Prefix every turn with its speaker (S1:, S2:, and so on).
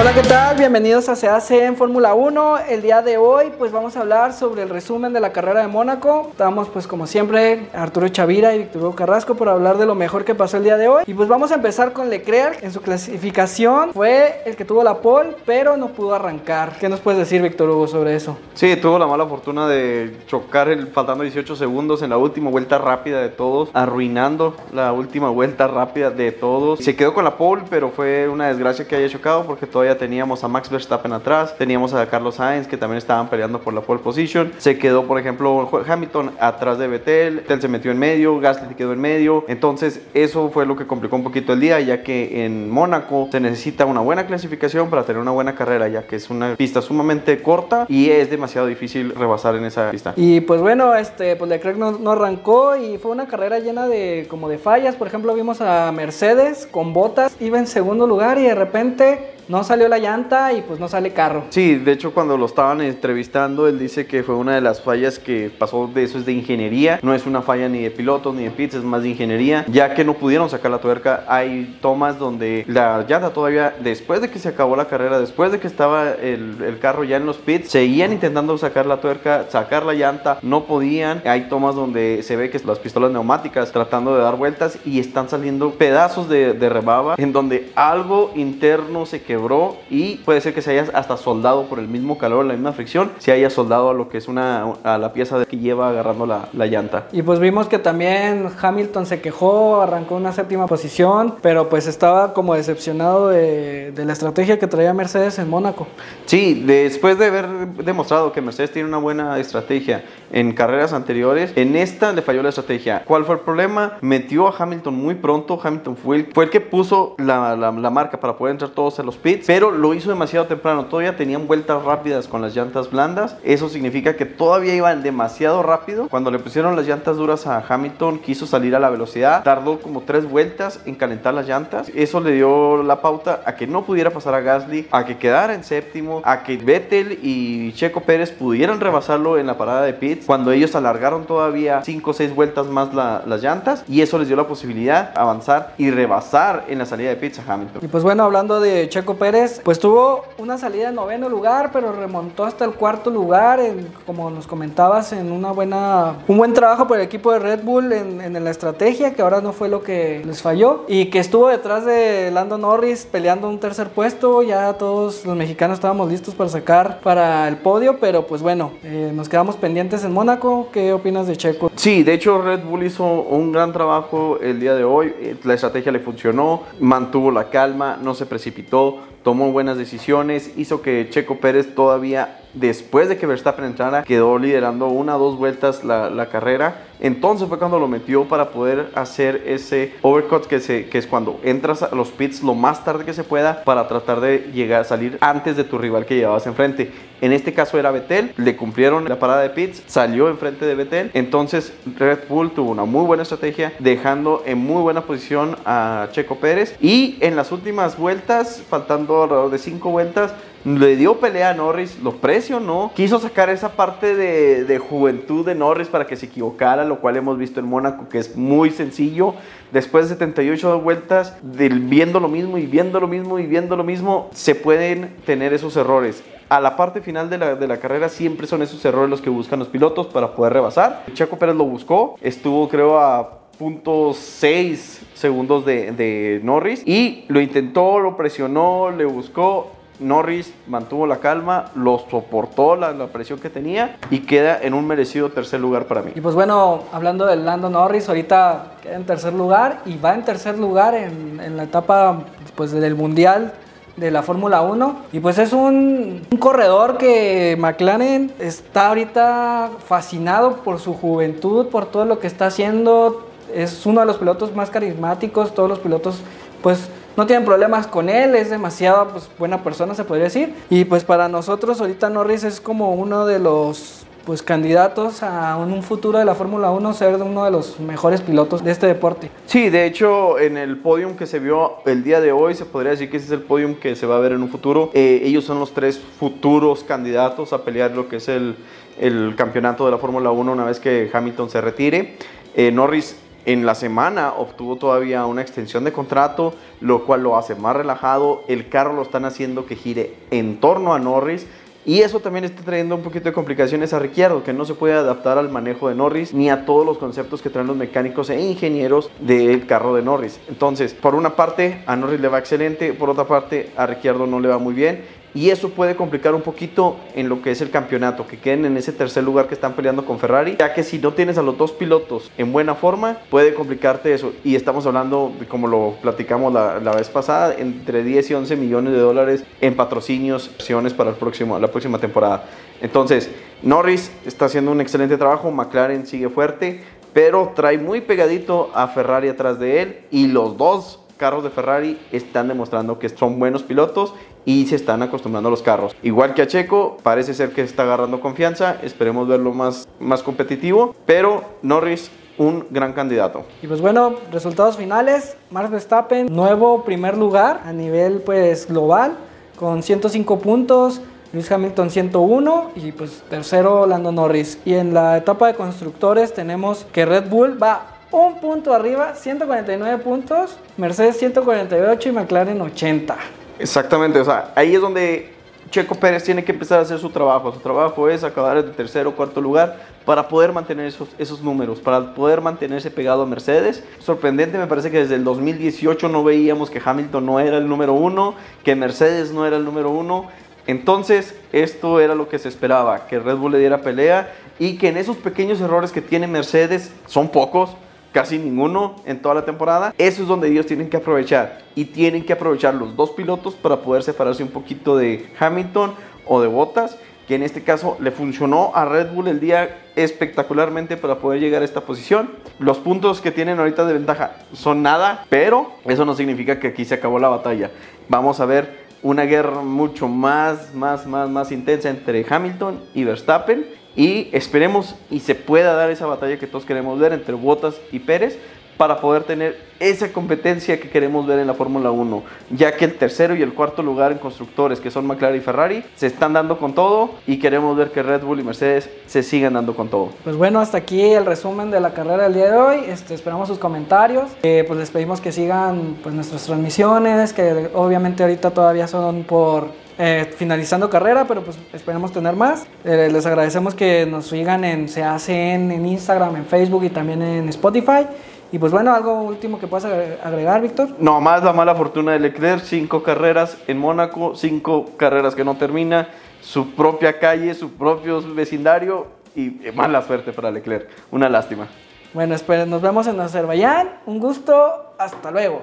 S1: Hola, ¿qué tal? Bienvenidos a Se hace en Fórmula 1. El día de hoy pues vamos a hablar sobre el resumen de la carrera de Mónaco. Estamos pues como siempre Arturo Chavira y Víctor Hugo Carrasco por hablar de lo mejor que pasó el día de hoy. Y pues vamos a empezar con Leclerc. En su clasificación fue el que tuvo la pole, pero no pudo arrancar. ¿Qué nos puedes decir Víctor Hugo sobre eso?
S2: Sí, tuvo la mala fortuna de chocar faltando 18 segundos en la última vuelta rápida de todos, arruinando la última vuelta rápida de todos. Se quedó con la pole, pero fue una desgracia que haya chocado porque todavía teníamos a Max Verstappen atrás, teníamos a Carlos Sainz que también estaban peleando por la pole position. Se quedó, por ejemplo, Hamilton atrás de Vettel, Vettel se metió en medio, Gasly quedó en medio. Entonces, eso fue lo que complicó un poquito el día, ya que en Mónaco se necesita una buena clasificación para tener una buena carrera, ya que es una pista sumamente corta y es demasiado difícil rebasar en esa pista.
S1: Y pues bueno, este, pues Leclerc no, no arrancó y fue una carrera llena de como de fallas. Por ejemplo, vimos a Mercedes con botas, iba en segundo lugar y de repente no salió la llanta y pues no sale carro.
S2: Sí, de hecho cuando lo estaban entrevistando, él dice que fue una de las fallas que pasó de eso es de ingeniería, no es una falla ni de pilotos ni de pits, es más de ingeniería, ya que no pudieron sacar la tuerca. Hay tomas donde la llanta todavía, después de que se acabó la carrera, después de que estaba el, carro ya en los pits, seguían intentando sacar la tuerca, sacar la llanta, no podían. Hay tomas donde se ve que las pistolas neumáticas tratando de dar vueltas y están saliendo pedazos de, de rebaba en donde algo interno se quedó y puede ser que se haya hasta soldado por el mismo calor, la misma fricción, se haya soldado a lo que es una a la pieza que lleva agarrando la, la llanta.
S1: Y pues vimos que también Hamilton se quejó, arrancó una séptima posición, pero pues estaba como decepcionado de, de la estrategia que traía Mercedes en Mónaco.
S2: Sí, después de haber demostrado que Mercedes tiene una buena estrategia en carreras anteriores, en esta le falló la estrategia. ¿Cuál fue el problema? Metió a Hamilton muy pronto, Hamilton fue el, fue el que puso la, la, la marca para poder entrar todos en los pits, pero lo hizo demasiado temprano. Todavía tenían vueltas rápidas con las llantas blandas. Eso significa que todavía iban demasiado rápido. Cuando le pusieron las llantas duras a Hamilton, quiso salir a la velocidad. Tardó como tres vueltas en calentar las llantas. Eso le dio la pauta a que no pudiera pasar a Gasly, a que quedara en séptimo, a que Vettel y Checo Pérez pudieran rebasarlo en la parada de pits. Cuando ellos alargaron todavía cinco o seis vueltas más la, las llantas. Y eso les dio la posibilidad de avanzar y rebasar en la salida de pits a Hamilton.
S1: Y pues bueno, hablando de Checo Pérez, pues tuvo una salida en noveno lugar, pero remontó hasta el cuarto lugar, en, como nos comentabas, en una buena, un buen trabajo por el equipo de Red Bull en, en, la estrategia, que ahora no fue lo que les falló, y que estuvo detrás de Lando Norris peleando un tercer puesto, ya todos los mexicanos estábamos listos para sacar para el podio, pero pues bueno, eh, nos quedamos pendientes en Mónaco, ¿qué opinas de Checo?
S2: Sí, de hecho Red Bull hizo un gran trabajo el día de hoy, eh, la estrategia le funcionó, mantuvo la calma, no se precipitó, tomó buenas decisiones, hizo que Checo Pérez todavía después de que Verstappen entrara quedó liderando una o dos vueltas la, la, carrera. Entonces fue cuando lo metió para poder hacer ese overcut que, es cuando entras a los pits lo más tarde que se pueda para tratar de llegar a salir antes de tu rival que llevabas enfrente. En este caso era Vettel, le cumplieron la parada de pits, salió enfrente de Vettel. Entonces Red Bull tuvo una muy buena estrategia, dejando en muy buena posición a Checo Pérez. Y en las últimas vueltas, faltando alrededor de cinco vueltas, le dio pelea a Norris, lo presionó, quiso sacar esa parte de, juventud de Norris para que se equivocara, lo cual hemos visto en Mónaco, que es muy sencillo. Después de 78 vueltas, de, viendo lo mismo y viendo lo mismo y viendo lo mismo, se pueden tener esos errores. A la parte final de la, de la carrera siempre son esos errores los que buscan los pilotos para poder rebasar. Checo Pérez lo buscó, estuvo creo a .6 segundos de Norris y lo intentó, lo presionó, le buscó, Norris mantuvo la calma, lo soportó la, la, presión que tenía y queda en un merecido tercer lugar para mí.
S1: Y pues bueno, hablando de Lando Norris, ahorita queda en tercer lugar y va en tercer lugar en, en la etapa pues, del Mundial de la Fórmula 1. Y pues es un, un, corredor que McLaren está ahorita fascinado por su juventud, por todo lo que está haciendo. Es uno de los pilotos más carismáticos, todos los pilotos pues no tienen problemas con él, es demasiado pues, buena persona, se podría decir. Y pues para nosotros ahorita Norris es como uno de los pues candidatos a un futuro de la Fórmula 1 ser uno de los mejores pilotos de este deporte.
S2: Sí, de hecho en el podium que se vio el día de hoy se podría decir que ese es el podium que se va a ver en un futuro. Eh, ellos son los tres futuros candidatos a pelear lo que es el, el campeonato de la Fórmula 1 una vez que Hamilton se retire. Eh, Norris en la semana obtuvo todavía una extensión de contrato, lo cual lo hace más relajado. El carro lo están haciendo que gire en torno a Norris. Y eso también está trayendo un poquito de complicaciones a Ricciardo, que no se puede adaptar al manejo de Norris ni a todos los conceptos que traen los mecánicos e ingenieros del carro de Norris. Entonces, por una parte, a Norris le va excelente, por otra parte, a Ricciardo no le va muy bien y eso puede complicar un poquito en lo que es el campeonato, que queden en ese tercer lugar que están peleando con Ferrari, ya que si no tienes a los dos pilotos en buena forma, puede complicarte eso. Y estamos hablando, como lo platicamos la, vez pasada, entre 10 y 11 millones de dólares en patrocinios, acciones para el próximo, la próxima temporada. Entonces, Norris está haciendo un excelente trabajo, McLaren sigue fuerte, pero trae muy pegadito a Ferrari atrás de él y los dos carros de Ferrari están demostrando que son buenos pilotos y se están acostumbrando a los carros. Igual que a Checo, parece ser que está agarrando confianza, esperemos verlo más, más competitivo, pero Norris un gran candidato.
S1: Y pues bueno, resultados finales, Max Verstappen, nuevo primer lugar a nivel pues global con 105 puntos, Lewis Hamilton 101 y pues tercero Lando Norris. Y en la etapa de constructores tenemos que Red Bull va un punto arriba, 149 puntos, Mercedes 148 y McLaren 80.
S2: Exactamente, o sea, ahí es donde Checo Pérez tiene que empezar a hacer su trabajo. Su trabajo es acabar en tercero o cuarto lugar para poder mantener esos, esos números, para poder mantenerse pegado a Mercedes. Sorprendente, me parece que desde el 2018 no veíamos que Hamilton no era el número uno, que Mercedes no era el número uno. Entonces, esto era lo que se esperaba, que Red Bull le diera pelea y que en esos pequeños errores que tiene Mercedes, son pocos, casi ninguno en toda la temporada. Eso es donde ellos tienen que aprovechar. Y tienen que aprovechar los dos pilotos para poder separarse un poquito de Hamilton o de Bottas. Que en este caso le funcionó a Red Bull el día espectacularmente para poder llegar a esta posición. Los puntos que tienen ahorita de ventaja son nada, pero eso no significa que aquí se acabó la batalla. Vamos a ver una guerra mucho más, más, más, más intensa entre Hamilton y Verstappen y esperemos y se pueda dar esa batalla que todos queremos ver entre Bottas y Pérez para poder tener esa competencia que queremos ver en la Fórmula 1, ya que el tercero y el cuarto lugar en constructores, que son McLaren y Ferrari, se están dando con todo y queremos ver que Red Bull y Mercedes se sigan dando con todo.
S1: Pues bueno, hasta aquí el resumen de la carrera del día de hoy. Este, esperamos sus comentarios. Eh, pues les pedimos que sigan pues, nuestras transmisiones, que obviamente ahorita todavía son por eh, finalizando carrera, pero pues esperemos tener más. Eh, les agradecemos que nos sigan en Se hacen en Instagram, en Facebook y también en Spotify. Y pues bueno, algo último que puedas agregar, Víctor.
S2: No, más la mala fortuna de Leclerc, cinco carreras en Mónaco, cinco carreras que no termina, su propia calle, su propio vecindario y mala suerte para Leclerc. Una lástima.
S1: Bueno, esperen, nos vemos en Azerbaiyán. Un gusto, hasta luego.